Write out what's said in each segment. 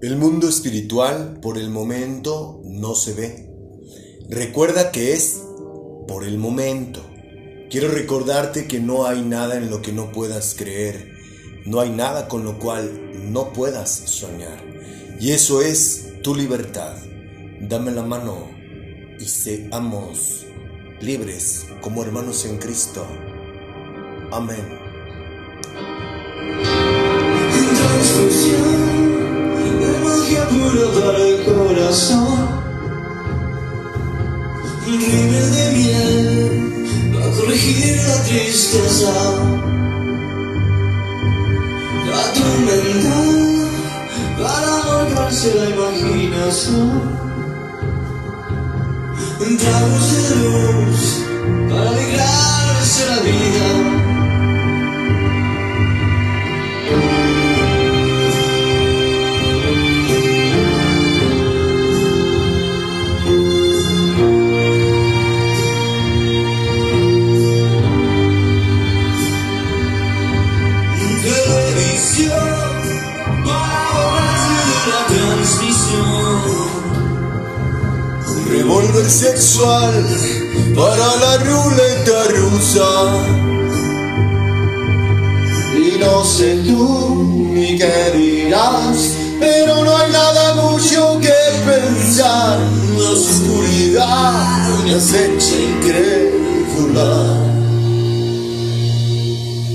El mundo espiritual por el momento no se ve. Recuerda que es por el momento. Quiero recordarte que no hay nada en lo que no puedas creer. No hay nada con lo cual no puedas soñar. Y eso es tu libertad. Dame la mano y seamos libres como hermanos en Cristo. Amén. De magia pura para el corazón, libre de miel, va a corregir la tristeza, la tormenta, para volcarse la imaginación. Tragos de luz para alegrarse la vida. Sexual para la ruleta rusa. Y no sé tú ni qué dirás, pero no hay nada mucho que pensar. La oscuridad me acecha incrédula.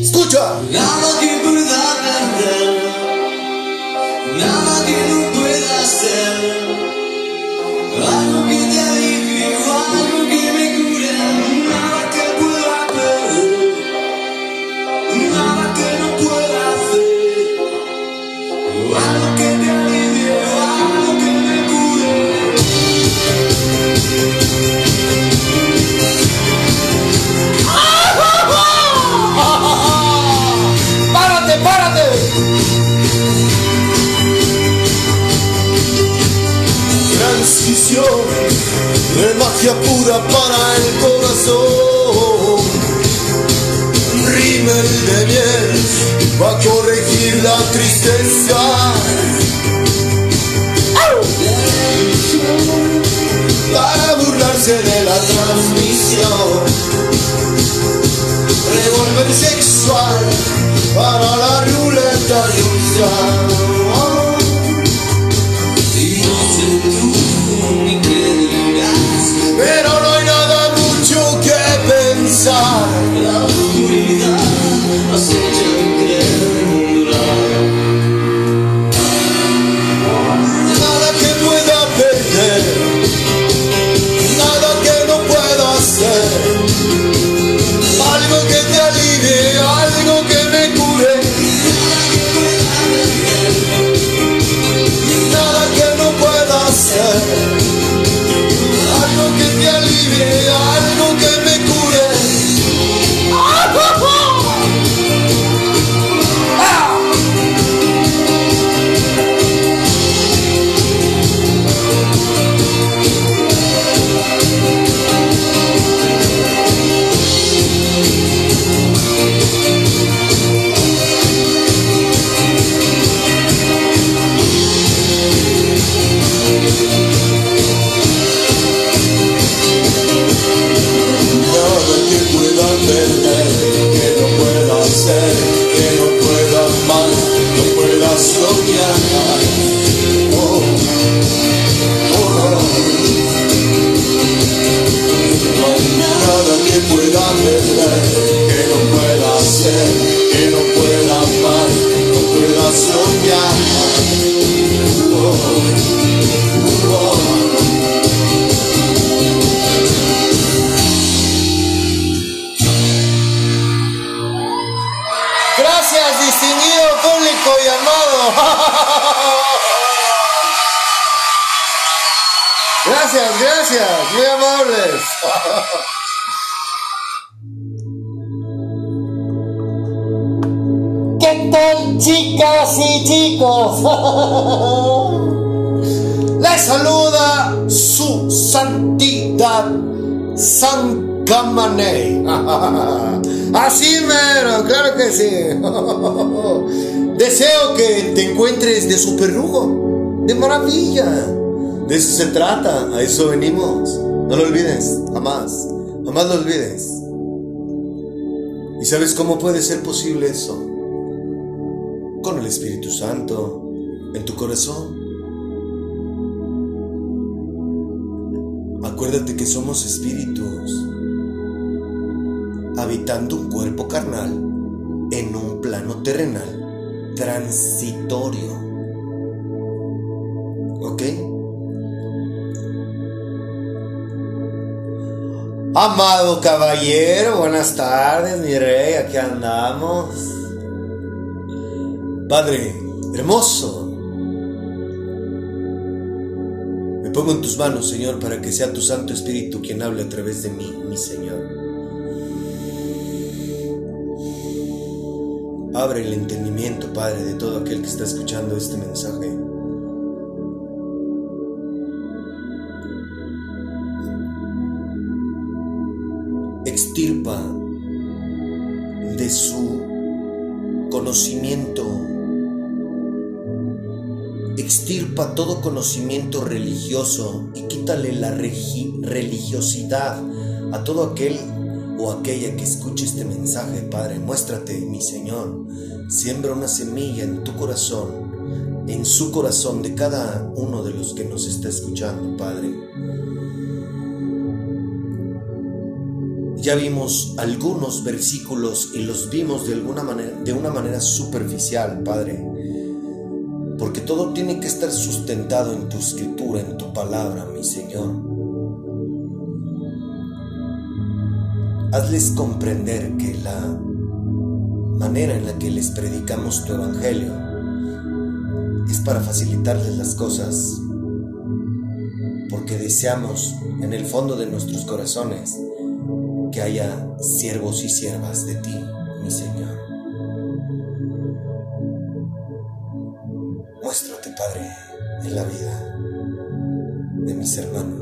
Escucha. Nada que pueda perder, nada que no pueda ser. Algo que te De eso se trata, a eso venimos. No lo olvides, jamás, jamás lo olvides. ¿Y sabes cómo puede ser posible eso? Con el Espíritu Santo en tu corazón. Acuérdate que somos espíritus habitando un cuerpo carnal en un plano terrenal transitorio. Amado caballero, buenas tardes, mi rey, aquí andamos. Padre, hermoso. Me pongo en tus manos, Señor, para que sea tu Santo Espíritu quien hable a través de mí, mi Señor. Abre el entendimiento, Padre, de todo aquel que está escuchando este mensaje. Extirpa de su conocimiento, extirpa todo conocimiento religioso y quítale la religiosidad a todo aquel o aquella que escuche este mensaje, Padre, muéstrate, mi Señor. Siembra una semilla en tu corazón, en su corazón de cada uno de los que nos está escuchando, Padre. Ya vimos algunos versículos y los vimos de alguna manera, de una manera superficial, Padre. Porque todo tiene que estar sustentado en tu escritura, en tu palabra, mi Señor. Hazles comprender que la manera en la que les predicamos tu evangelio es para facilitarles las cosas, porque deseamos en el fondo de nuestros corazones que haya siervos y siervas de ti, mi Señor. Muéstrate, Padre, en la vida de mis hermanos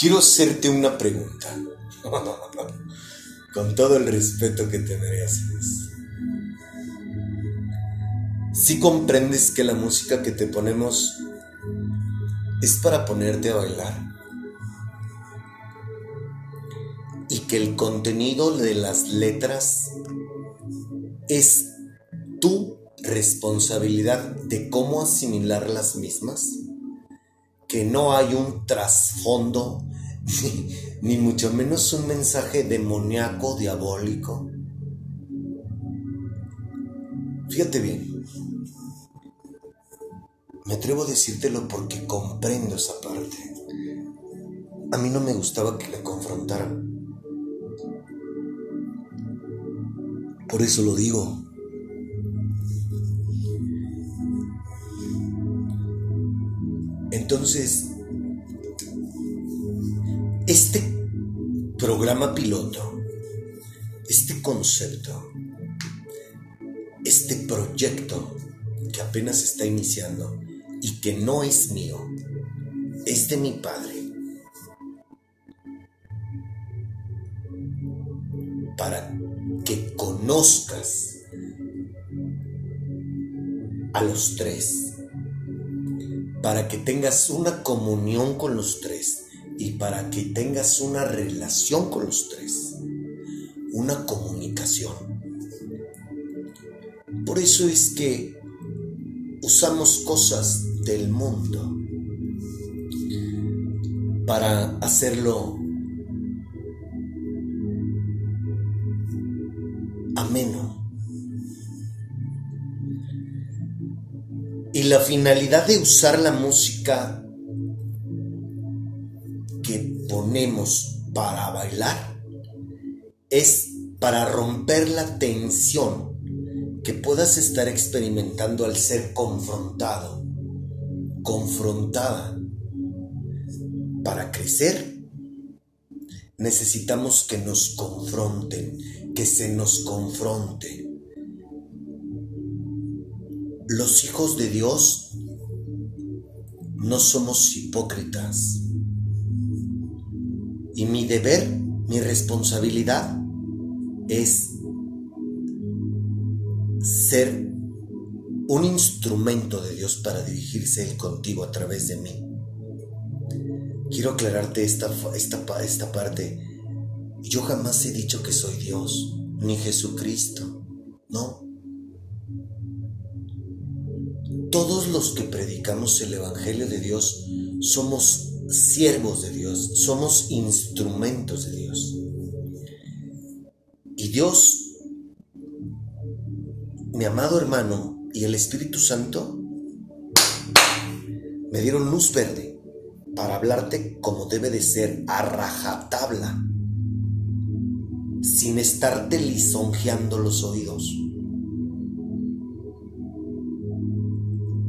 Quiero hacerte una pregunta, con todo el respeto que te mereces. Si comprendes que la música que te ponemos es para ponerte a bailar, y que el contenido de las letras es tu responsabilidad de cómo asimilar las mismas, que no hay un trasfondo, ni, mucho menos un mensaje demoníaco, diabólico. Fíjate bien, me atrevo a decírtelo porque comprendo esa parte. A mí no me gustaba que la confrontaran. Por eso lo digo. Entonces, este programa piloto, este concepto, este proyecto que apenas está iniciando y que no es mío, es de mi padre. Para que conozcas a los tres, para que tengas una comunión con los tres y para que tengas una relación con los tres, una comunicación. Por eso es que usamos cosas del mundo para hacerlo Y la finalidad de usar la música ponemos para bailar es para romper la tensión que puedas estar experimentando al ser confrontado, confrontada. Para crecer necesitamos que nos confronten, que se nos confronte. los hijos de Dios no somos hipócritas. Y mi deber, mi responsabilidad es ser un instrumento de Dios para dirigirse Él contigo a través de mí. Quiero aclararte esta, esta, esta parte. Yo jamás he dicho que soy Dios, ni Jesucristo. No. Todos los que predicamos el Evangelio de Dios somos siervos de Dios, somos instrumentos de Dios. Y Dios, mi amado hermano y el Espíritu Santo, me dieron luz verde para hablarte como debe de ser, a rajatabla, sin estarte lisonjeando los oídos.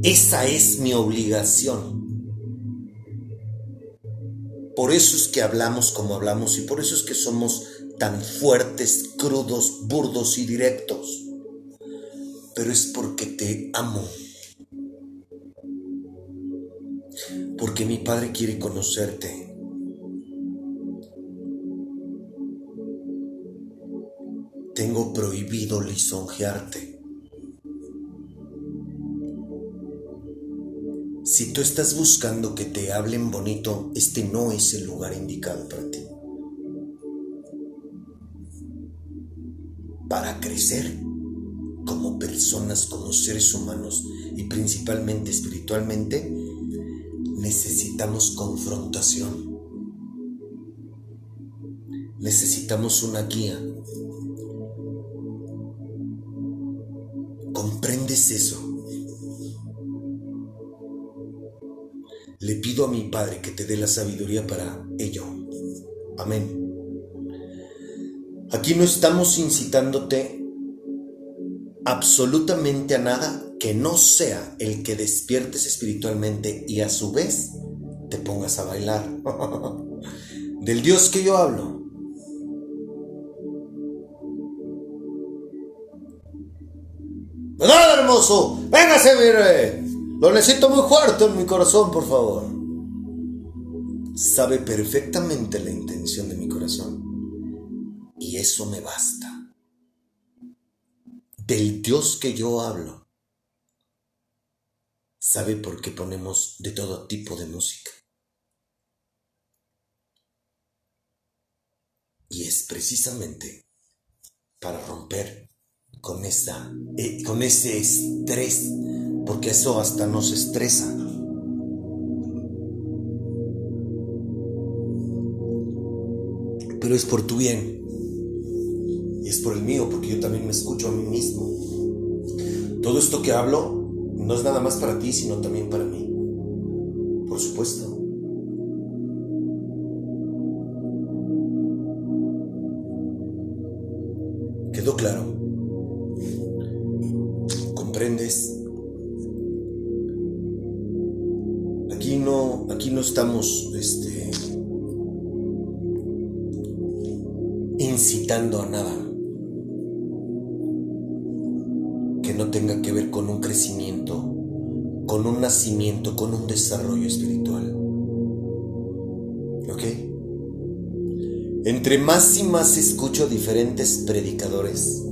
Esa es mi obligación. Por eso es que hablamos como hablamos y por eso es que somos tan fuertes, crudos, burdos y directos. Pero es porque te amo. Porque mi Padre quiere conocerte. Tengo prohibido lisonjearte. Si tú estás buscando que te hablen bonito, este no es el lugar indicado para ti. Para crecer como personas, como seres humanos y principalmente espiritualmente, necesitamos confrontación. Necesitamos una guía. ¿Comprendes eso? A mi Padre que te dé la sabiduría para ello. Amén. Aquí no estamos incitándote absolutamente a nada que no sea el que despiertes espiritualmente y a su vez te pongas a bailar. Del Dios que yo hablo. ¿Verdad, hermoso? Véngase, mire. Lo necesito muy fuerte en mi corazón, por favor. Sabe perfectamente la intención de mi corazón. Y eso me basta. Del Dios que yo hablo. Sabe por qué ponemos de todo tipo de música. Y es precisamente para romper con, esa, eh, con ese estrés porque eso hasta nos estresa. Pero es por tu bien. Y es por el mío, porque yo también me escucho a mí mismo. Todo esto que hablo no es nada más para ti, sino también para mí. Por supuesto. Más y más escucho diferentes predicadores,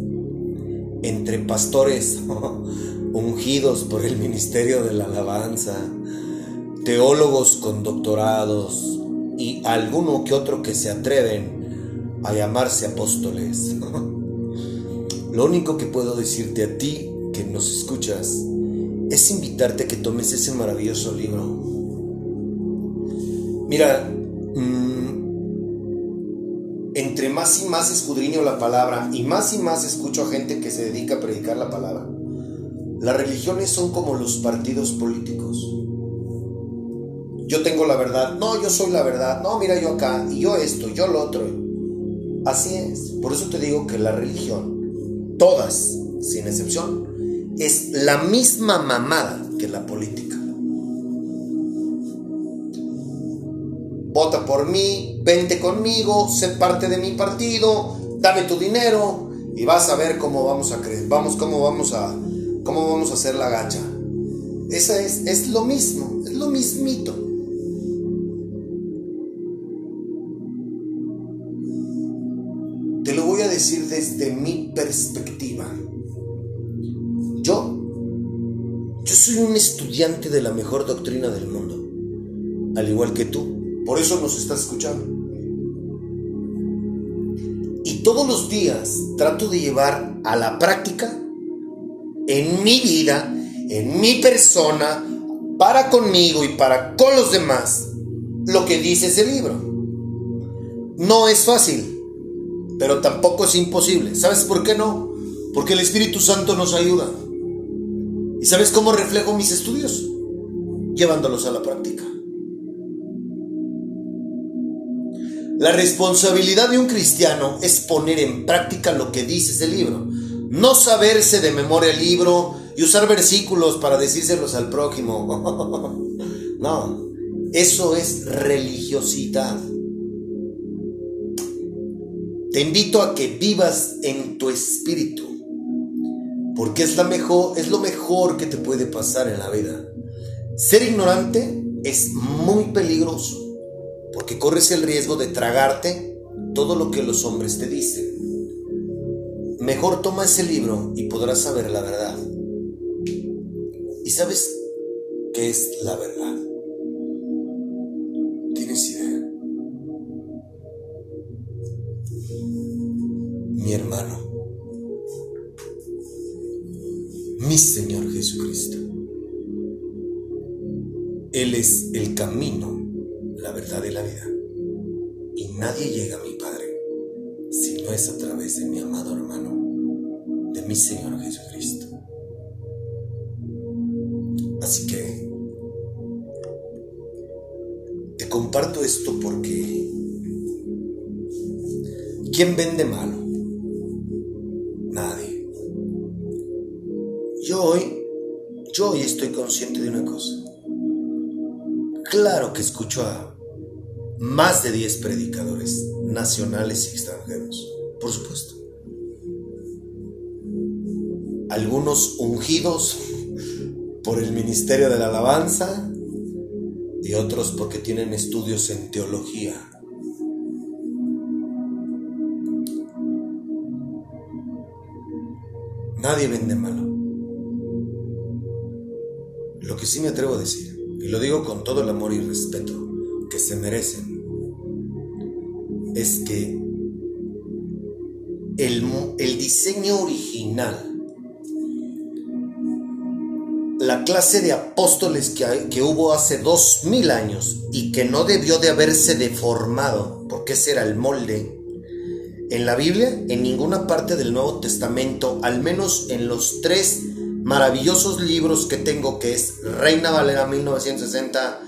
entre pastores ungidos por el ministerio de la alabanza, teólogos con doctorados y alguno que otro que se atreven a llamarse apóstoles. Lo único que puedo decirte a ti que nos escuchas es invitarte a que tomes ese maravilloso libro. Mira, más escudriño la palabra y más y más escucho a gente que se dedica a predicar la palabra, las religiones son como los partidos políticos. Yo tengo la verdad, no, yo soy la verdad, no, mira yo acá, y yo esto, yo lo otro. Así es, por eso te digo que la religión, todas, sin excepción, es la misma mamada que la política. Vota por mí, vente conmigo, sé parte de mi partido, dame tu dinero y vas a ver cómo vamos a creer, vamos, cómo vamos a, ¿Cómo vamos a hacer la gacha? Esa es, es lo mismo, es lo mismito. Te lo voy a decir desde mi perspectiva. Yo, yo soy un estudiante de la mejor doctrina del mundo, al igual que tú. Por eso nos estás escuchando. Y todos los días trato de llevar a la práctica en mi vida, en mi persona, para conmigo y para con los demás, lo que dice ese libro. No es fácil, pero tampoco es imposible. ¿Sabes por qué no? Porque el Espíritu Santo nos ayuda. ¿Y sabes cómo reflejo mis estudios? Llevándolos a la práctica. La responsabilidad de un cristiano es poner en práctica lo que dice ese libro. No saberse de memoria el libro y usar versículos para decírselos al prójimo. no, eso es religiosidad. Te invito a que vivas en tu espíritu, porque es, la mejor, es lo mejor que te puede pasar en la vida. Ser ignorante es muy peligroso, porque corres el riesgo de tragarte todo lo que los hombres te dicen. Mejor toma ese libro y podrás saber la verdad. ¿Y sabes qué es la verdad? ¿Tienes idea? Mi hermano, mi Señor Jesucristo. Él es el camino, verdad y la vida. Y nadie llega a mi Padre si no es a través de mi amado hermano, de mi Señor Jesucristo. Así que te comparto esto porque ¿quién vende malo? Nadie. Yo hoy, yo hoy estoy consciente de una cosa. Claro que escucho a más de 10 predicadores nacionales y extranjeros, por supuesto. Algunos ungidos por el Ministerio de la Alabanza y otros porque tienen estudios en teología. Nadie vende malo. Lo que sí me atrevo a decir, y lo digo con todo el amor y respeto que se merecen, es que el, el diseño original la clase de apóstoles que, que, hubo hace dos mil años y que no debió de haberse deformado, porque ese era el molde, en la Biblia, en ninguna parte del Nuevo Testamento, al menos en los tres maravillosos libros que tengo, que es Reina Valera 1960,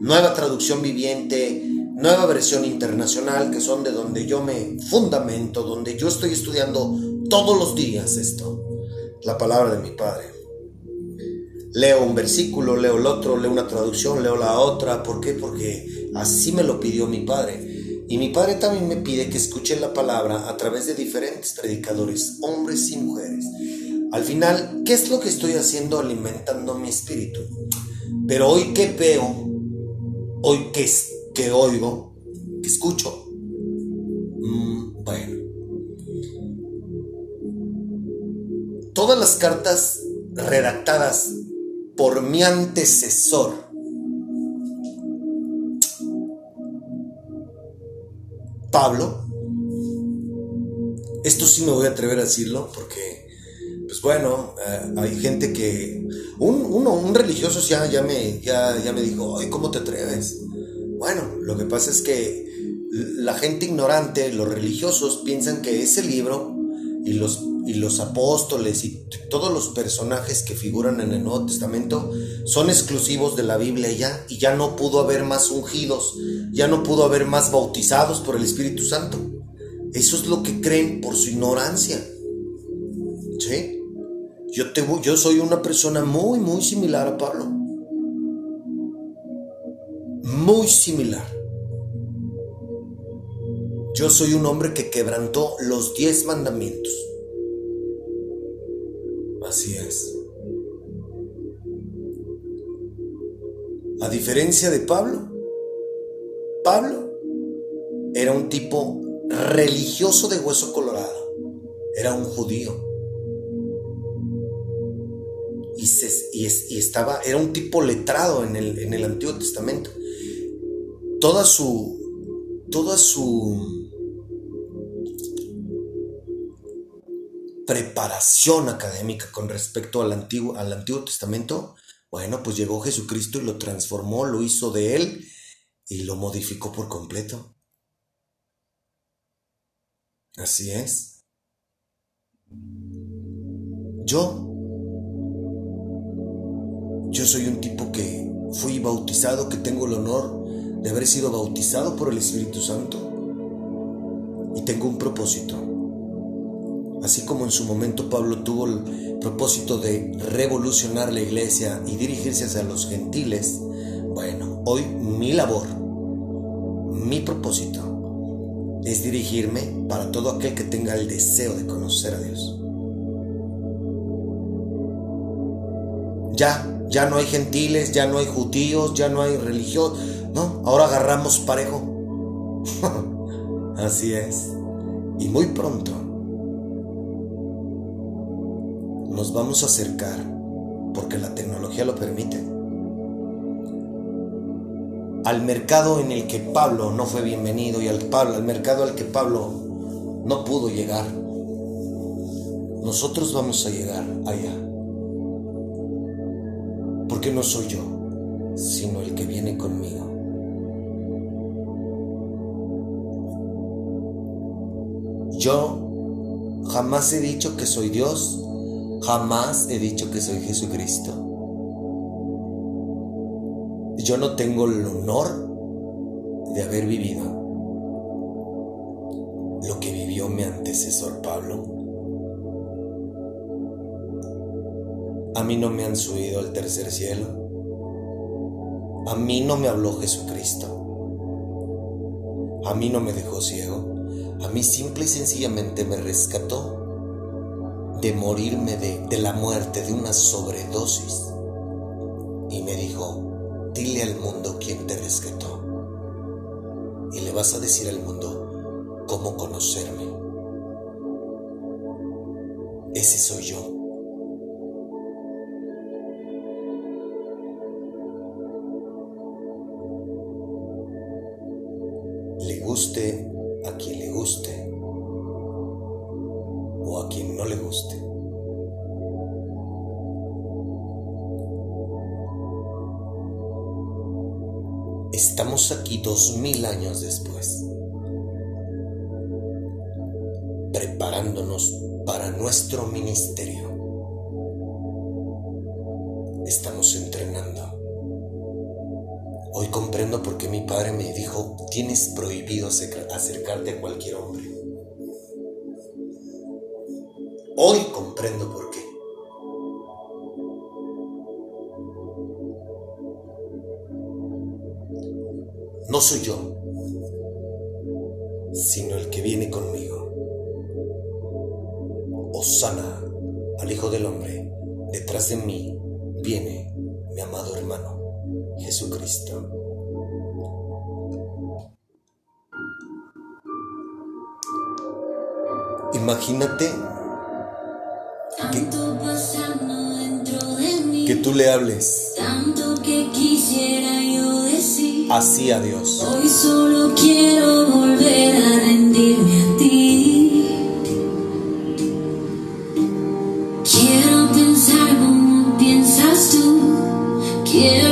Nueva Traducción Viviente, Nueva Versión Internacional, que son de donde yo me fundamento, donde yo estoy estudiando todos los días esto, la palabra de mi Padre leo un versículo, leo el otro, leo una traducción, leo la otra. ¿Por qué? Porque así me lo pidió mi padre. Y mi padre también me pide que escuche la palabra a través de diferentes predicadores, hombres y mujeres. Al final, ¿qué es lo que estoy haciendo alimentando mi espíritu? Pero hoy que veo, hoy que, que oigo, que escucho, mmm, bueno. Todas las cartas redactadas por mi antecesor. Pablo, esto sí me voy a atrever a decirlo porque, pues bueno, eh, hay gente que, un, uno, un religioso ya, me, ya me dijo, ay, ¿cómo te atreves? Bueno, lo que pasa es que la gente ignorante, los religiosos, piensan que ese libro y los y los apóstoles y todos los personajes que figuran en el Nuevo Testamento son exclusivos de la Biblia ya y ya no pudo haber más ungidos, ya no pudo haber más bautizados por el Espíritu Santo. Eso es lo que creen por su ignorancia. ¿Sí? Yo, te, yo soy una persona muy, muy similar a Pablo muy similar. Yo soy un hombre que quebrantó los diez mandamientos. Así es. A diferencia de Pablo, Pablo era un tipo religioso de hueso colorado, era un judío. Y, se, y, y estaba, era un tipo letrado en el, en el Antiguo Testamento Toda su, toda su preparación académica con respecto al Antiguo, al Antiguo Testamento, bueno, pues llegó Jesucristo y lo transformó, lo hizo de él y lo modificó por completo. Así es. Yo, yo soy un tipo que fui bautizado, que tengo el honor de haber sido bautizado por el Espíritu Santo y tengo un propósito. Así como en su momento Pablo tuvo el propósito de revolucionar la iglesia y dirigirse hacia los gentiles, bueno, hoy mi labor, mi propósito es dirigirme para todo aquel que tenga el deseo de conocer a Dios. Ya, ya no hay gentiles, ya no hay judíos, ya no hay religión, no, ahora agarramos parejo. Así es. Y muy pronto nos vamos a acercar, porque la tecnología lo permite, al mercado en el que Pablo no fue bienvenido y al, Pablo, al mercado al que Pablo no pudo llegar. Nosotros vamos a llegar allá. Porque no soy yo, sino el que viene conmigo. Yo jamás he dicho que soy Dios, jamás he dicho que soy Jesucristo. Yo no tengo el honor de haber vivido lo que vivió mi antecesor Pablo. A mí no me han subido al tercer cielo. A mí no me habló Jesucristo. A mí no me dejó ciego. A mí simple y sencillamente me rescató de morirme de, de la muerte, de una sobredosis. Y me dijo, Dile al mundo quién te rescató. Y le vas a decir al mundo cómo conocerme. Ese soy yo. Mil años después, preparándonos para nuestro ministerio. Estamos entrenando. Hoy comprendo por qué mi padre me dijo, tienes prohibido acercarte a cualquier hombre. Hoy comprendo por qué. Soy yo, sino el que viene conmigo. Osana al Hijo del Hombre, detrás de mí viene mi amado hermano, Jesucristo. Imagínate que, que tú le hables. Tanto que quisiera así a Dios. Hoy solo quiero volver a rendirme a ti. Quiero pensar como piensas tú. Quiero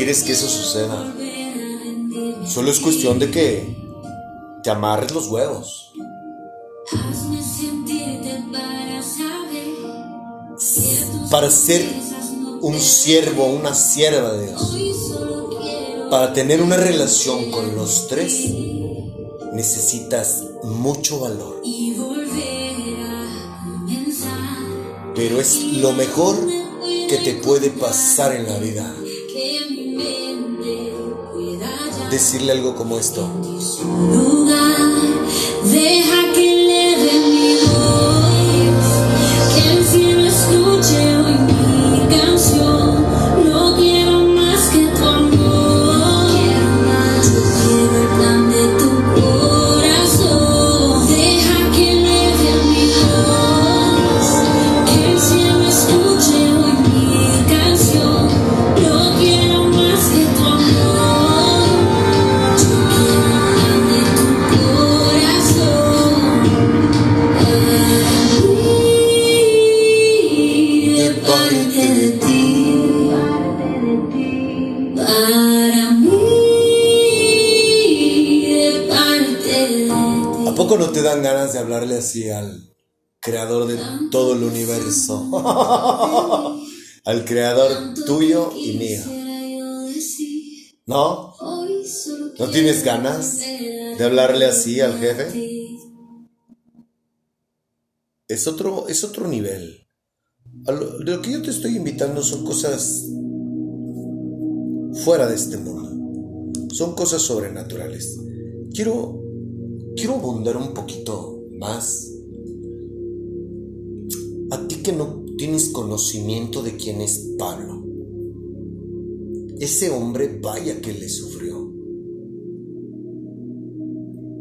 quieres que eso suceda. Solo es cuestión de que te amarres los huevos. Para ser un siervo, una sierva de Dios. Para tener una relación con los tres, necesitas mucho valor. Pero es lo mejor que te puede pasar en la vida. Decirle algo como esto. al creador tuyo y mío. ¿No? ¿No tienes ganas de hablarle así al jefe? Es otro, es otro nivel. Lo, lo que yo te estoy invitando son cosas fuera de este mundo. Son cosas sobrenaturales. Quiero, quiero abundar un poquito más. A ti que no tienes conocimiento de quién es Pablo. Ese hombre, vaya que le sufrió.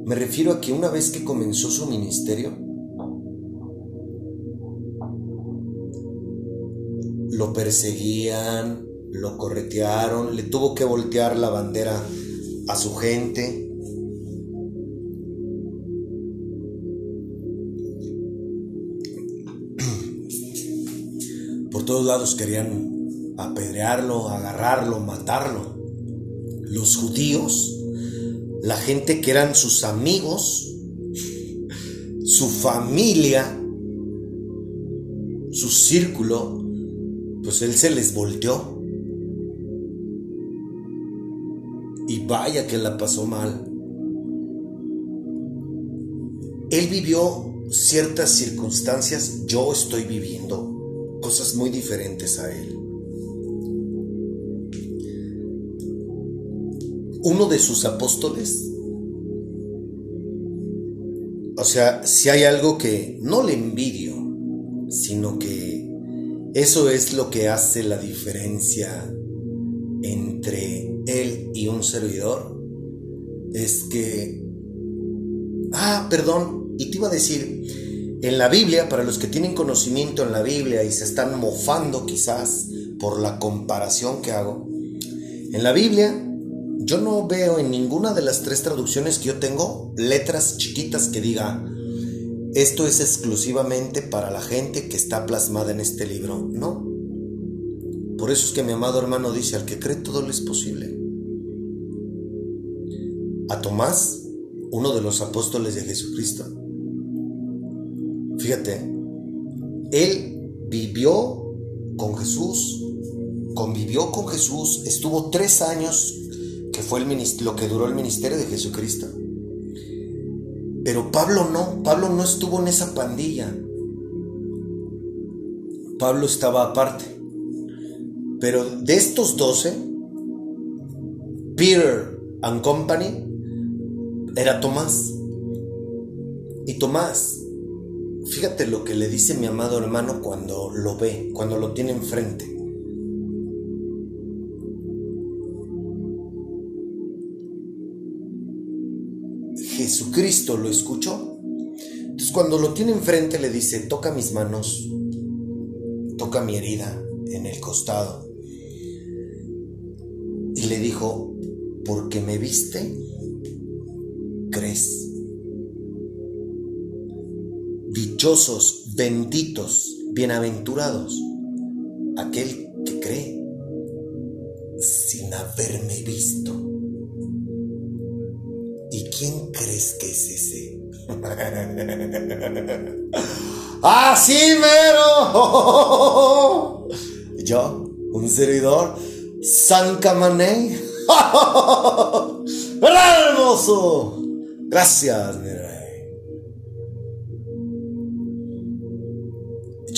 Me refiero a que una vez que comenzó su ministerio, lo perseguían, lo corretearon, le tuvo que voltear la bandera a su gente. Todos lados querían apedrearlo, agarrarlo, matarlo. Los judíos, la gente que eran sus amigos, su familia, su círculo, pues él se les volteó. Y vaya que la pasó mal. Él vivió ciertas circunstancias, yo estoy viviendo cosas muy diferentes a él. Uno de sus apóstoles, o sea, si hay algo que no le envidio, sino que eso es lo que hace la diferencia entre él y un servidor. Es que... Ah, perdón, y te iba a decir, en la Biblia, para los que tienen conocimiento en la Biblia y se están mofando quizás por la comparación que hago, en la Biblia yo no veo en ninguna de las tres traducciones que yo tengo letras chiquitas que diga esto es exclusivamente para la gente que está plasmada en este libro. No. Por eso es que mi amado hermano dice, al que cree todo le es posible. A Tomás, uno de los apóstoles de Jesucristo. Fíjate, él vivió con Jesús, convivió con Jesús, estuvo tres años, que fue el lo que duró el ministerio de Jesucristo. Pero Pablo no, Pablo no estuvo en esa pandilla. Pablo estaba aparte. Pero de estos doce, Peter and Company era Tomás. Y Tomás, fíjate lo que le dice mi amado hermano cuando lo ve, cuando lo tiene enfrente. Jesucristo lo escuchó. Entonces cuando lo tiene enfrente le dice, toca mis manos, toca mi herida en el costado. Y le dijo, porque me viste, crees. Benditos, bienaventurados, aquel que cree sin haberme visto. ¿Y quién crees que es ese? ¡Así mero! Yo, un servidor, San. ¡Verdad, hermoso! Gracias, mi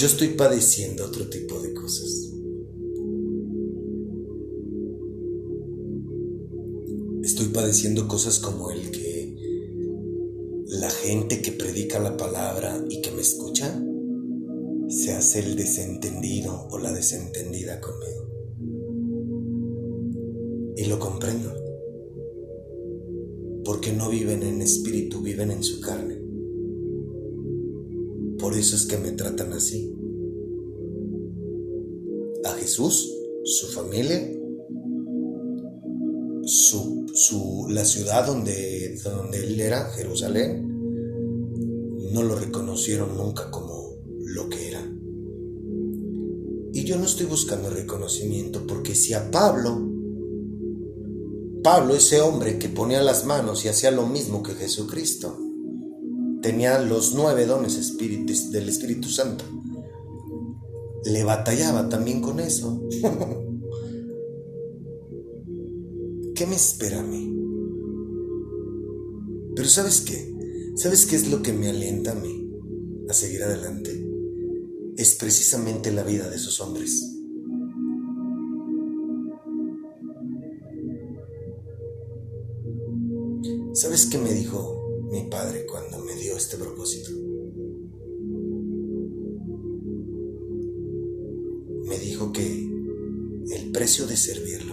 Yo estoy padeciendo otro tipo de cosas. Estoy padeciendo cosas como el que la gente que predica la palabra y que me escucha se hace el desentendido o la desentendida conmigo. Y lo comprendo. Porque no viven en espíritu, viven en su carne. Por eso es que me tratan así. A Jesús, su familia, su, su, la ciudad donde, donde él era, Jerusalén, no lo reconocieron nunca como lo que era. Y yo no estoy buscando reconocimiento porque si a Pablo, Pablo, ese hombre que ponía las manos y hacía lo mismo que Jesucristo, tenía los nueve dones del Espíritu Santo, le batallaba también con eso. ¿Qué me espera a mí? Pero ¿sabes qué? ¿Sabes qué es lo que me alienta a mí a seguir adelante? Es precisamente la vida de esos hombres. ¿Sabes qué me dijo mi padre cuando me dio este propósito? Me dijo que el precio de servirlo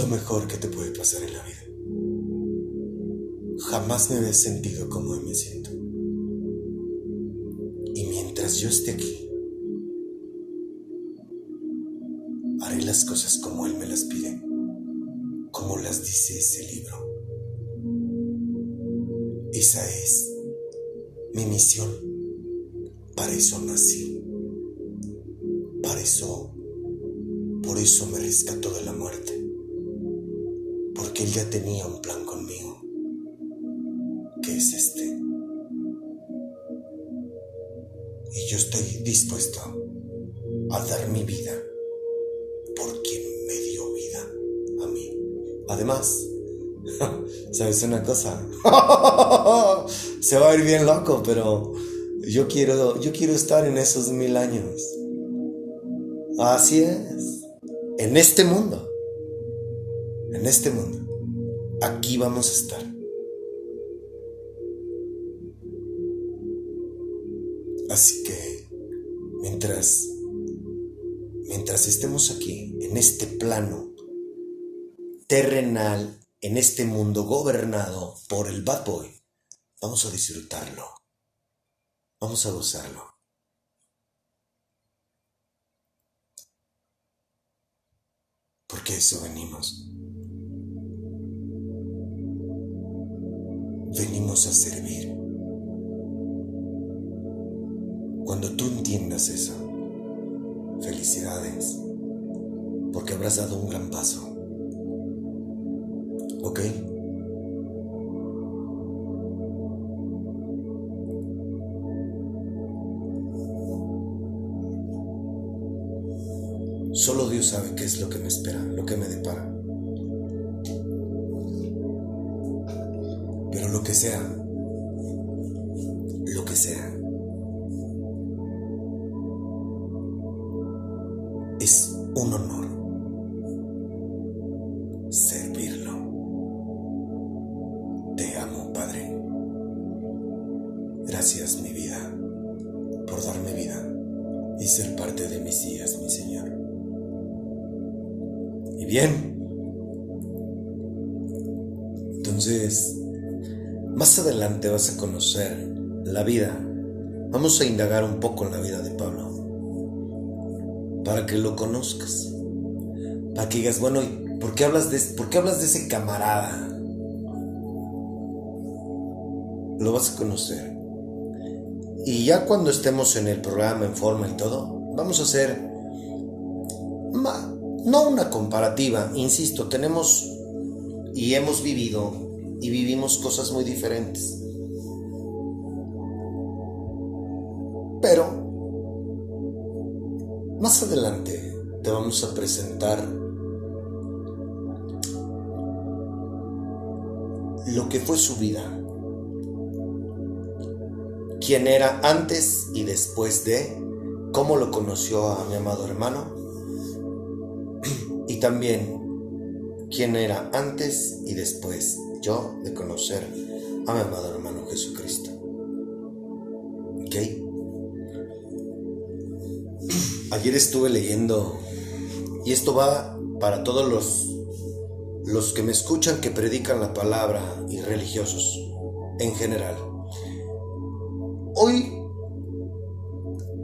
lo mejor que te puede pasar en la vida. Jamás me había sentido como hoy me siento. Y mientras yo esté aquí, haré las cosas como Él me las pide, como las dice ese libro. Esa es mi misión. Para eso nací. Para eso, por eso me rescató de la muerte. Porque Él ya tenía un plan conmigo, que es este. Y yo estoy dispuesto a dar mi vida por quien me dio vida a mí. Además, ¿sabes una cosa? Se va a ir bien loco, pero yo quiero, yo quiero estar en esos mil años. Así es. En este mundo. En este mundo. Aquí vamos a estar. Así que mientras mientras estemos aquí en este plano terrenal, en este mundo gobernado por el bad boy, vamos a disfrutarlo. Vamos a gozarlo. Porque eso venimos. Venimos a servir. Cuando tú entiendas eso, felicidades, porque habrás dado un gran paso. ¿Ok? Solo Dios sabe qué es lo que me espera, lo que me depara. Pero lo que sea, lo que sea, es un honor servirlo. Bien, entonces, más adelante vas a conocer la vida. Vamos a indagar un poco en la vida de Pablo. Para que lo conozcas. Para que digas, bueno, ¿y ¿por qué hablas de, por qué hablas de ese camarada? Lo vas a conocer. Y ya cuando estemos en el programa, en forma y todo, vamos a hacer no una comparativa, insisto, tenemos y hemos vivido y vivimos cosas muy diferentes. Pero más adelante te vamos a presentar lo que fue su vida. Quién era antes y después de, cómo lo conoció a mi amado hermano también quién era antes y después yo de conocer a mi amado hermano Jesucristo. ¿Ok? Ayer estuve leyendo y esto va para todos los los que me escuchan que predican la palabra y religiosos en general. Hoy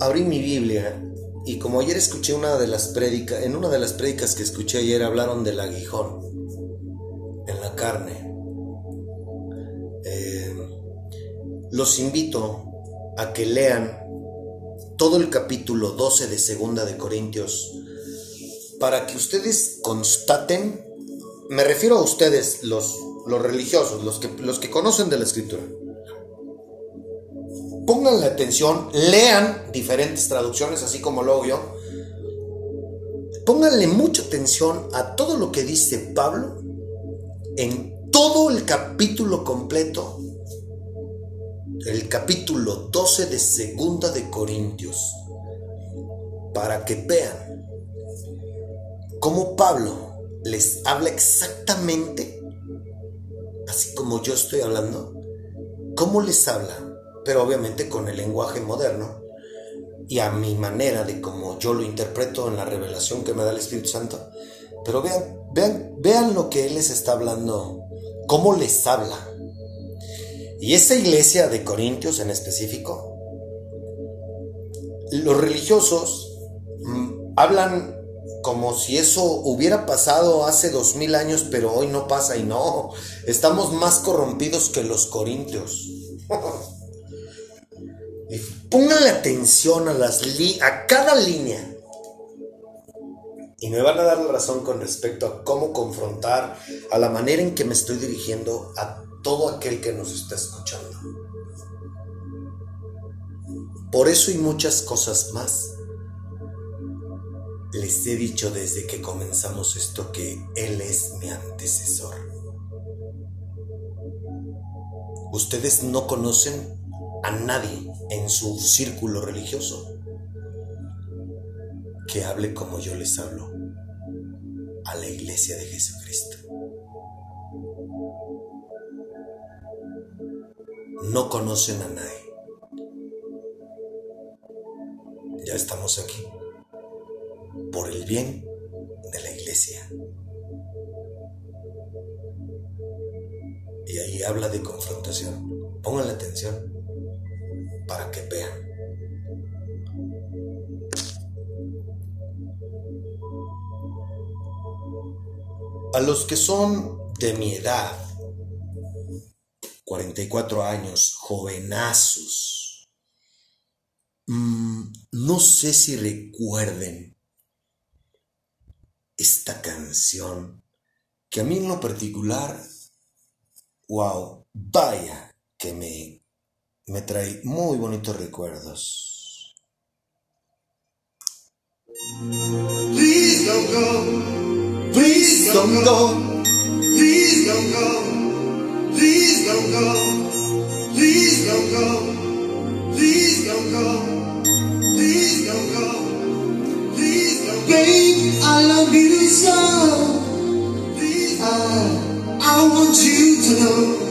abrí mi Biblia y como ayer escuché una de las prédicas, en una de las prédicas que escuché ayer hablaron del aguijón en la carne. Eh, los invito a que lean todo el capítulo 12 de Segunda de Corintios para que ustedes constaten, me refiero a ustedes, los, los religiosos, los que, los que conocen de la escritura. Pónganle atención, lean diferentes traducciones, así como lo yo. Pónganle mucha atención a todo lo que dice Pablo en todo el capítulo completo. El capítulo 12 de Segunda de Corintios. Para que vean cómo Pablo les habla exactamente así como yo estoy hablando, cómo les habla, pero obviamente con el lenguaje moderno y a mi manera de cómo yo lo interpreto en la revelación que me da el Espíritu Santo. Pero vean, vean, vean lo que él les está hablando, cómo les habla. Y esa iglesia de Corintios en específico, los religiosos mm, hablan como si eso hubiera pasado hace dos mil años, pero hoy no pasa y no, estamos más corrompidos que los corintios. pónganle atención a, las a cada línea. Y me van a dar la razón con respecto a cómo confrontar, a la manera en que me estoy dirigiendo a todo aquel que nos está escuchando. Por eso y muchas cosas más, les he dicho desde que comenzamos esto que Él es mi antecesor. Ustedes no conocen a nadie en su círculo religioso que hable como yo les hablo a la iglesia de Jesucristo. No conocen a nadie. Ya estamos aquí por el bien de la iglesia. Y ahí habla de confrontación. Pónganle atención para que vean. A los que son de mi edad, 44 años, jovenazos, mm, no sé si recuerden esta canción que a mí en lo particular, wow, vaya que me, me trae muy bonitos recuerdos. Please don't go, please don't go, please don't go, please don't go, please don't go, please don't go, please don't go, please don't go. Babe, I love you so. Please, I, I want you to know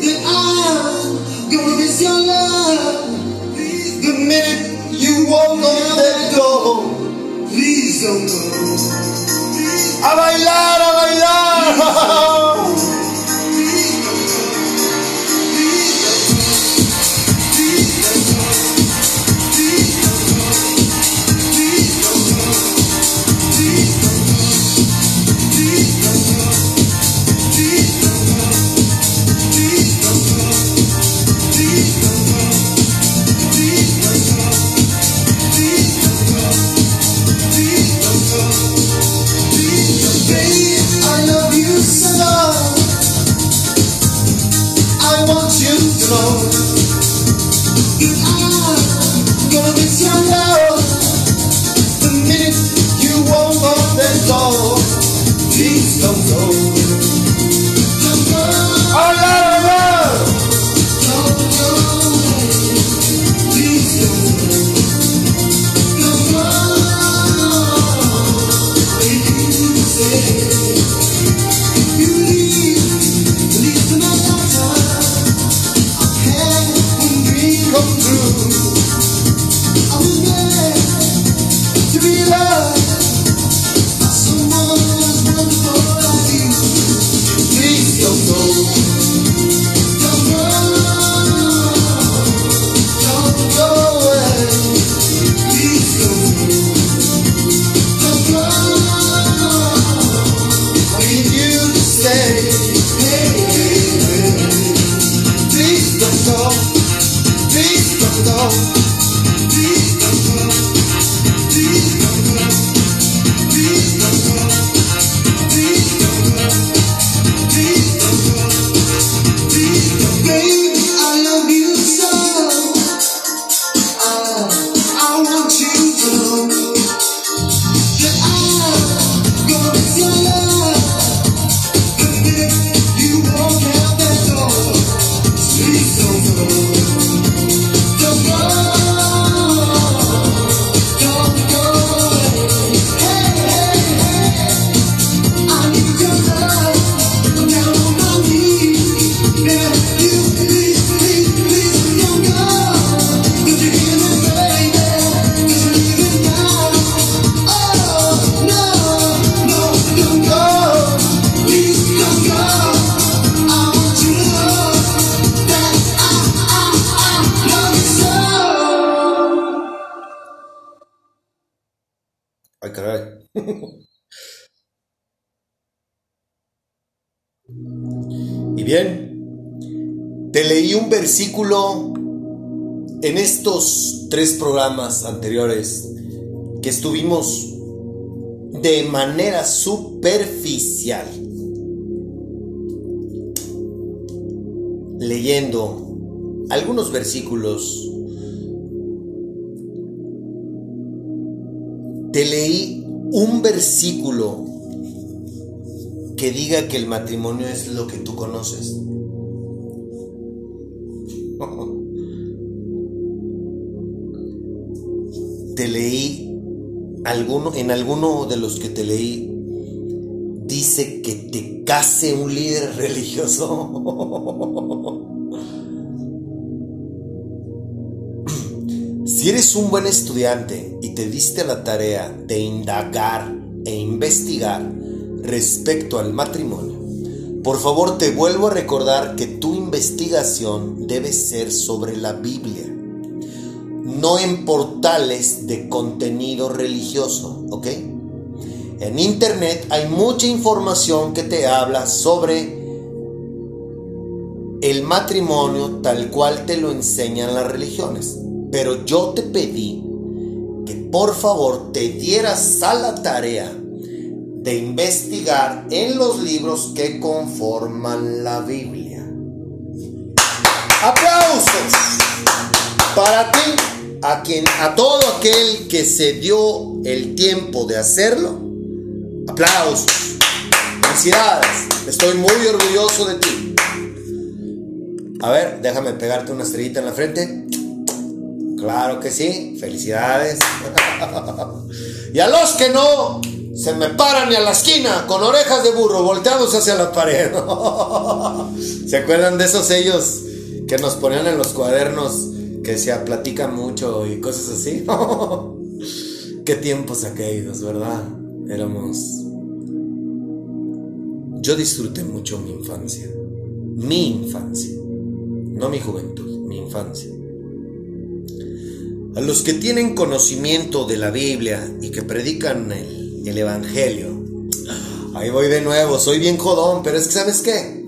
that I. your love. The minute You walk on that door. Please don't go. A bailar, a bailar. Versículo en estos tres programas anteriores que estuvimos de manera superficial leyendo algunos versículos. Te leí un versículo que diga que el matrimonio es lo que tú conoces. Te leí alguno, en alguno de los que te leí, dice que te case un líder religioso. Si eres un buen estudiante y te diste la tarea de indagar e investigar respecto al matrimonio, por favor te vuelvo a recordar que tu investigación debe ser sobre la Biblia, no en portales de contenido religioso, ¿ok? En internet hay mucha información que te habla sobre el matrimonio tal cual te lo enseñan las religiones. Pero yo te pedí que por favor te dieras a la tarea de investigar en los libros que conforman la Biblia. ¡Aplausos! Para ti, a quien, a todo aquel que se dio el tiempo de hacerlo, aplausos, felicidades, estoy muy orgulloso de ti. A ver, déjame pegarte una estrellita en la frente. Claro que sí, felicidades. y a los que no, se me paran ni a la esquina con orejas de burro volteados hacia la pared. ¿Se acuerdan de esos sellos que nos ponían en los cuadernos que se platican mucho y cosas así? Qué tiempos aquellos, ¿verdad? Éramos... Yo disfruté mucho mi infancia. Mi infancia. No mi juventud, mi infancia. A los que tienen conocimiento de la Biblia y que predican el, el Evangelio. Ahí voy de nuevo, soy bien jodón, pero es que ¿sabes qué?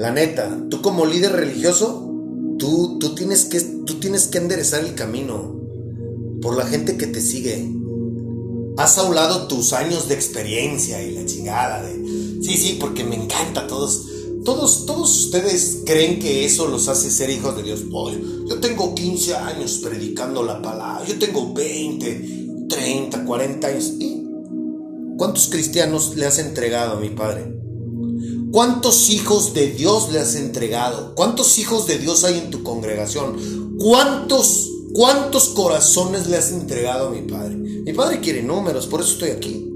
La neta, tú como líder religioso, tú, tú, tienes que, tú tienes que enderezar el camino por la gente que te sigue. Has hablado tus años de experiencia y la chingada de... Sí, sí, porque me encanta todos todos, todos ustedes creen que eso los hace ser hijos de Dios. yo tengo 15 años predicando la palabra, yo tengo 20, 30, 40 años. ¿Y cuántos cristianos le has entregado a mi Padre? ¿Cuántos hijos de Dios le has entregado? ¿Cuántos hijos de Dios hay en tu congregación? ¿Cuántos, cuántos corazones le has entregado a mi Padre? Mi Padre quiere números, por eso estoy aquí.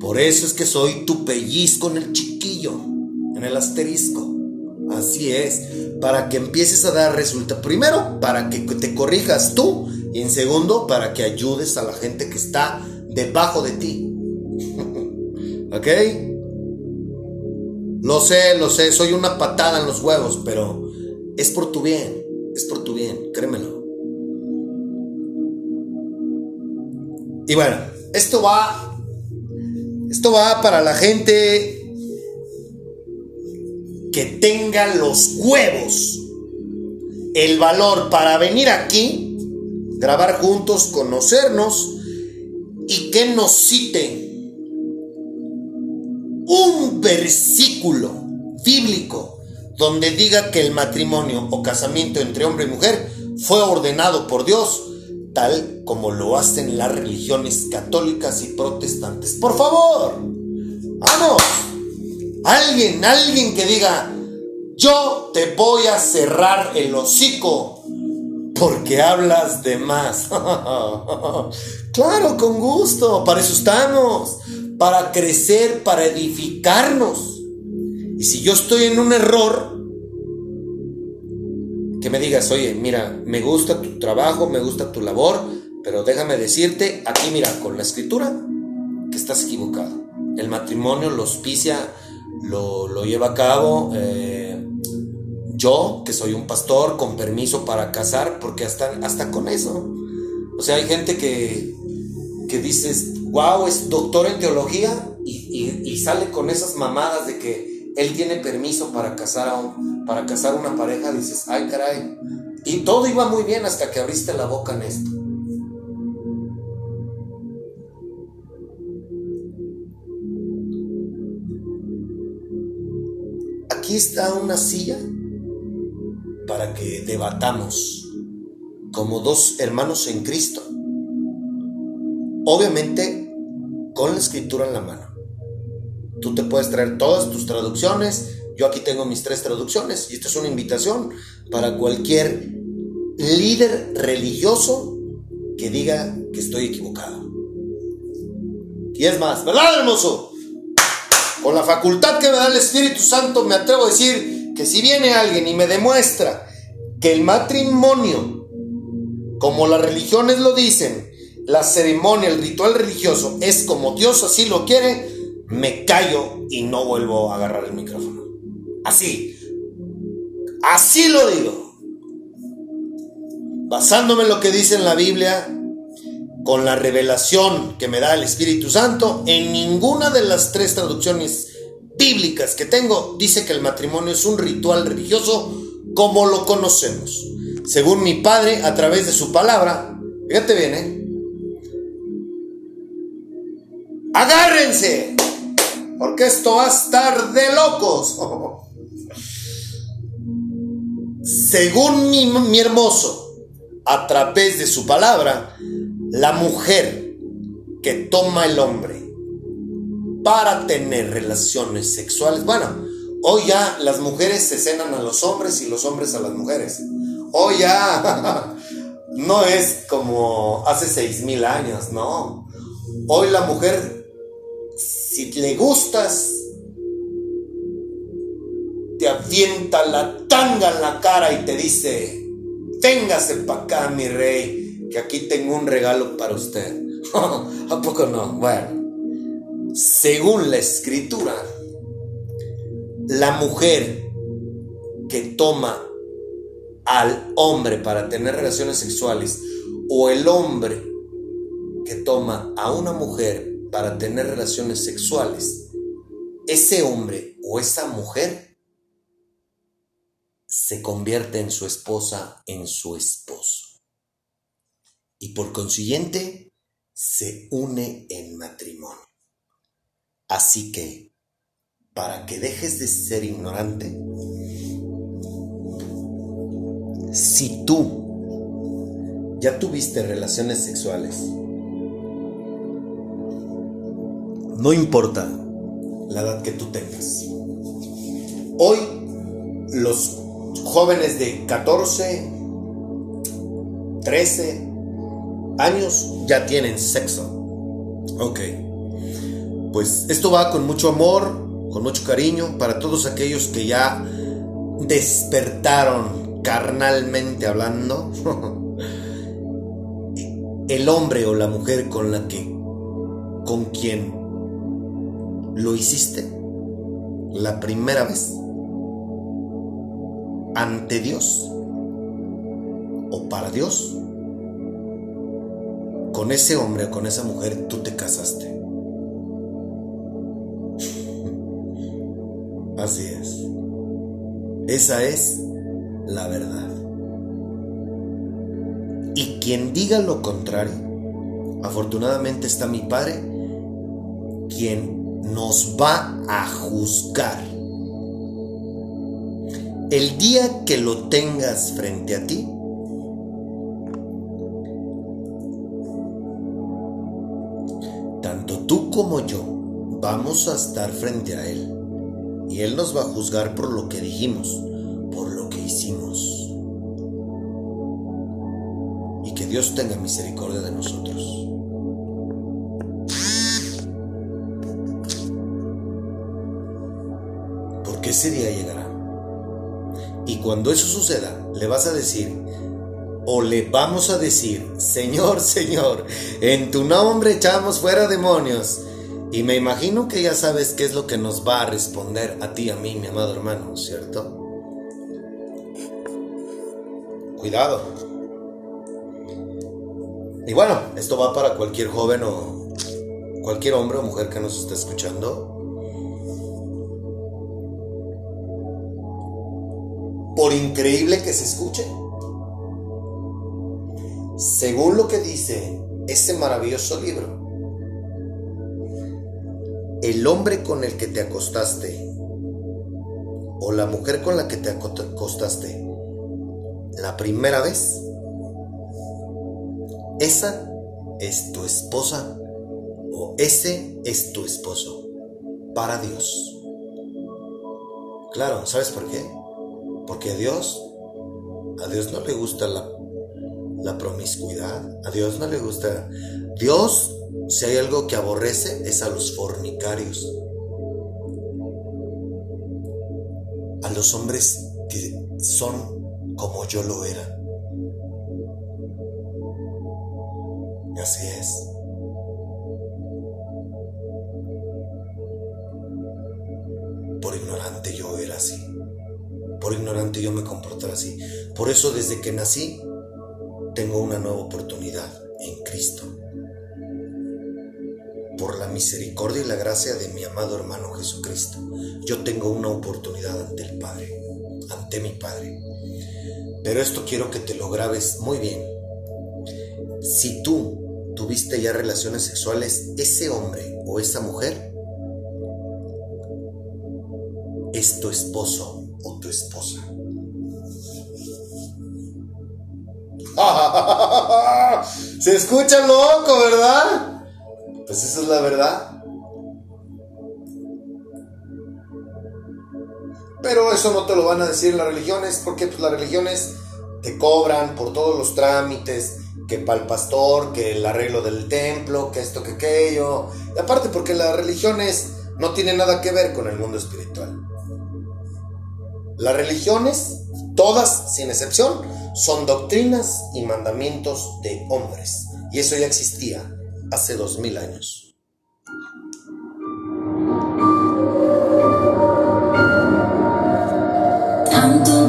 Por eso es que soy tu pellizco en el chiquillo en el asterisco. Así es, para que empieces a dar resultado. Primero, para que te corrijas tú y en segundo, para que ayudes a la gente que está debajo de ti. ¿Ok? Lo sé, lo sé, soy una patada en los huevos, pero es por tu bien, es por tu bien, créemelo. Y bueno, esto va, esto va para la gente que tenga los huevos, el valor para venir aquí, grabar juntos, conocernos y que nos cite un versículo bíblico donde diga que el matrimonio o casamiento entre hombre y mujer fue ordenado por Dios, tal como lo hacen las religiones católicas y protestantes. Por favor, vamos. Alguien, alguien que diga, yo te voy a cerrar el hocico porque hablas de más. claro, con gusto, para eso estamos, para crecer, para edificarnos. Y si yo estoy en un error, que me digas, oye, mira, me gusta tu trabajo, me gusta tu labor, pero déjame decirte, aquí mira, con la escritura, que estás equivocado. El matrimonio lo auspicia lo, lleva a cabo eh, yo, que soy un pastor, con permiso para casar, porque hasta, hasta con eso. O sea, hay gente que, que dices, wow, es doctor en teología y, sale con esas mamadas de que él tiene permiso para casar a para casar una pareja, dices, ay caray. Y todo iba muy bien hasta que abriste la boca en esto. aquí está una silla para que debatamos como dos hermanos en Cristo. Obviamente con la escritura en la mano. Tú te puedes traer todas tus traducciones. Yo aquí tengo mis tres traducciones y esta es una invitación para cualquier líder religioso que diga que estoy equivocado. Y es más, ¿verdad, hermoso? Con la facultad que me da el Espíritu Santo, me atrevo a decir que si viene alguien y me demuestra que el matrimonio, como las religiones lo dicen, la ceremonia, el ritual religioso es como Dios así lo quiere, me callo y no vuelvo a agarrar el micrófono. Así. Así lo digo. Basándome en lo que dice en la Biblia, con la revelación que me da el Espíritu Santo, en ninguna de las tres traducciones bíblicas que tengo dice que el matrimonio es un ritual religioso como lo conocemos. Según mi padre, a través de su palabra, fíjate bien, ¿eh? Agárrense, porque esto va a estar de locos. Según mi, mi hermoso, a través de su palabra, la mujer que toma el hombre para tener relaciones sexuales. Bueno, hoy ya las mujeres se cenan a los hombres y los hombres a las mujeres. Hoy ya no es como hace seis mil años, no. Hoy la mujer, si le gustas, te avienta la tanga en la cara y te dice, téngase para acá, mi rey, que aquí tengo un regalo para usted. ¿A poco no? Bueno, según la escritura, la mujer que toma al hombre para tener relaciones sexuales o el hombre que toma a una mujer para tener relaciones sexuales, ese hombre o esa mujer se convierte en su esposa, en su esposo. Y por consiguiente, se une en matrimonio. Así que, para que dejes de ser ignorante, si tú ya tuviste relaciones sexuales, no importa la edad que tú tengas. Hoy los jóvenes de 14, 13 años ya tienen sexo. Ok. Pues esto va con mucho amor, con mucho cariño para todos aquellos que ya despertaron carnalmente hablando. El hombre o la mujer con la que, con quien lo hiciste la primera vez ante Dios o para Dios, con ese hombre o con esa mujer tú te casaste. Así es. Esa es la verdad. Y quien diga lo contrario, afortunadamente está mi Padre, quien nos va a juzgar el día que lo tengas frente a ti, tanto tú como yo vamos a estar frente a Él. Y Él nos va a juzgar por lo que dijimos, por lo que hicimos. Y que Dios tenga misericordia de nosotros. Ese día llegará. Y cuando eso suceda, le vas a decir, o le vamos a decir, Señor, Señor, en tu nombre echamos fuera demonios. Y me imagino que ya sabes qué es lo que nos va a responder a ti, a mí, mi amado hermano, ¿cierto? Cuidado. Y bueno, esto va para cualquier joven o cualquier hombre o mujer que nos esté escuchando. Por increíble que se escuche. Según lo que dice ese maravilloso libro, el hombre con el que te acostaste o la mujer con la que te acostaste la primera vez, esa es tu esposa o ese es tu esposo para Dios. Claro, ¿sabes por qué? Porque a Dios, a Dios no le gusta la, la promiscuidad, a Dios no le gusta. Dios, si hay algo que aborrece, es a los fornicarios. A los hombres que son como yo lo era. Así es. Yo me comportaba así. Por eso desde que nací tengo una nueva oportunidad en Cristo. Por la misericordia y la gracia de mi amado hermano Jesucristo, yo tengo una oportunidad ante el Padre, ante mi Padre. Pero esto quiero que te lo grabes muy bien. Si tú tuviste ya relaciones sexuales, ese hombre o esa mujer es tu esposo tu esposa. Se escucha loco, ¿verdad? Pues esa es la verdad. Pero eso no te lo van a decir las religiones, porque pues las religiones te cobran por todos los trámites, que para el pastor, que el arreglo del templo, que esto, que aquello. Y aparte porque las religiones no tienen nada que ver con el mundo espiritual. Las religiones, todas sin excepción, son doctrinas y mandamientos de hombres. Y eso ya existía hace dos mil años. Tanto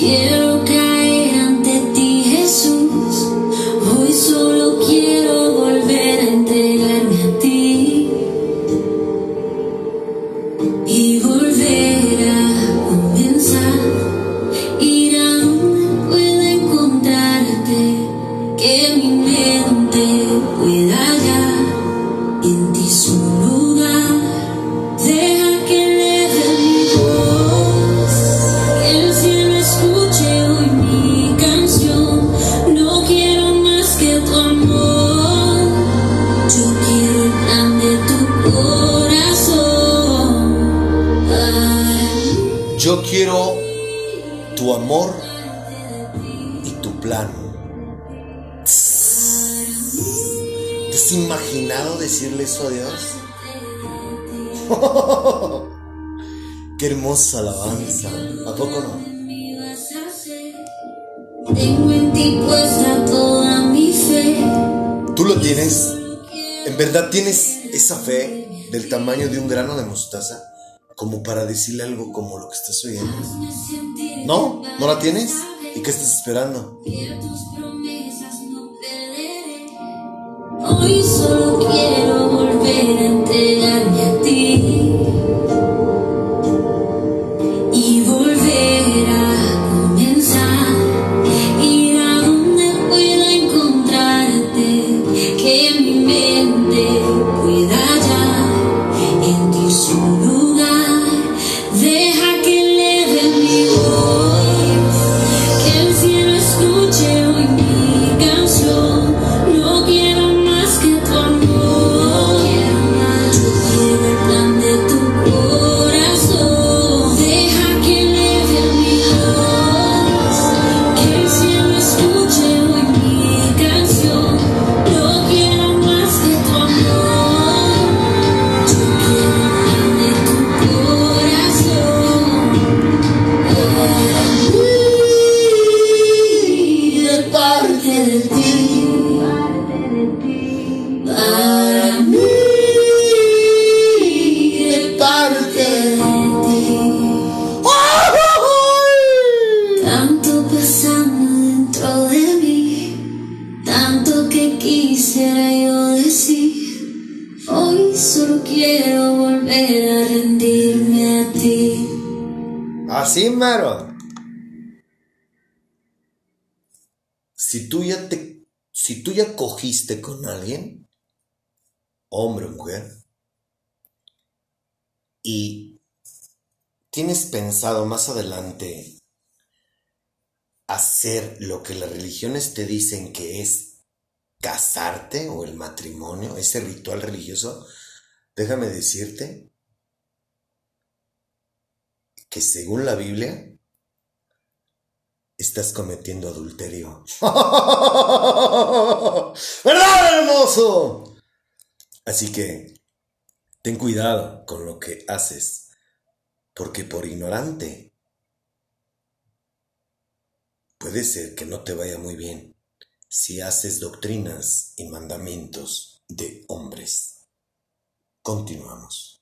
Quiero hermosa alabanza. ¿A poco no? me vas a hacer. Tengo en ti puesta toda mi fe. ¿Tú lo tienes? ¿En verdad tienes esa fe del tamaño de un grano de mostaza? Como para decirle algo como lo que estás oyendo. ¿No? ¿No la tienes? ¿Y qué estás esperando? Hoy solo quiero volver a entregarme a ti más adelante hacer lo que las religiones te dicen que es casarte o el matrimonio, ese ritual religioso, déjame decirte que según la Biblia, estás cometiendo adulterio. ¿Verdad, hermoso? Así que ten cuidado con lo que haces, porque por ignorante puede ser que no te vaya muy bien si haces doctrinas y mandamientos de hombres. Continuamos.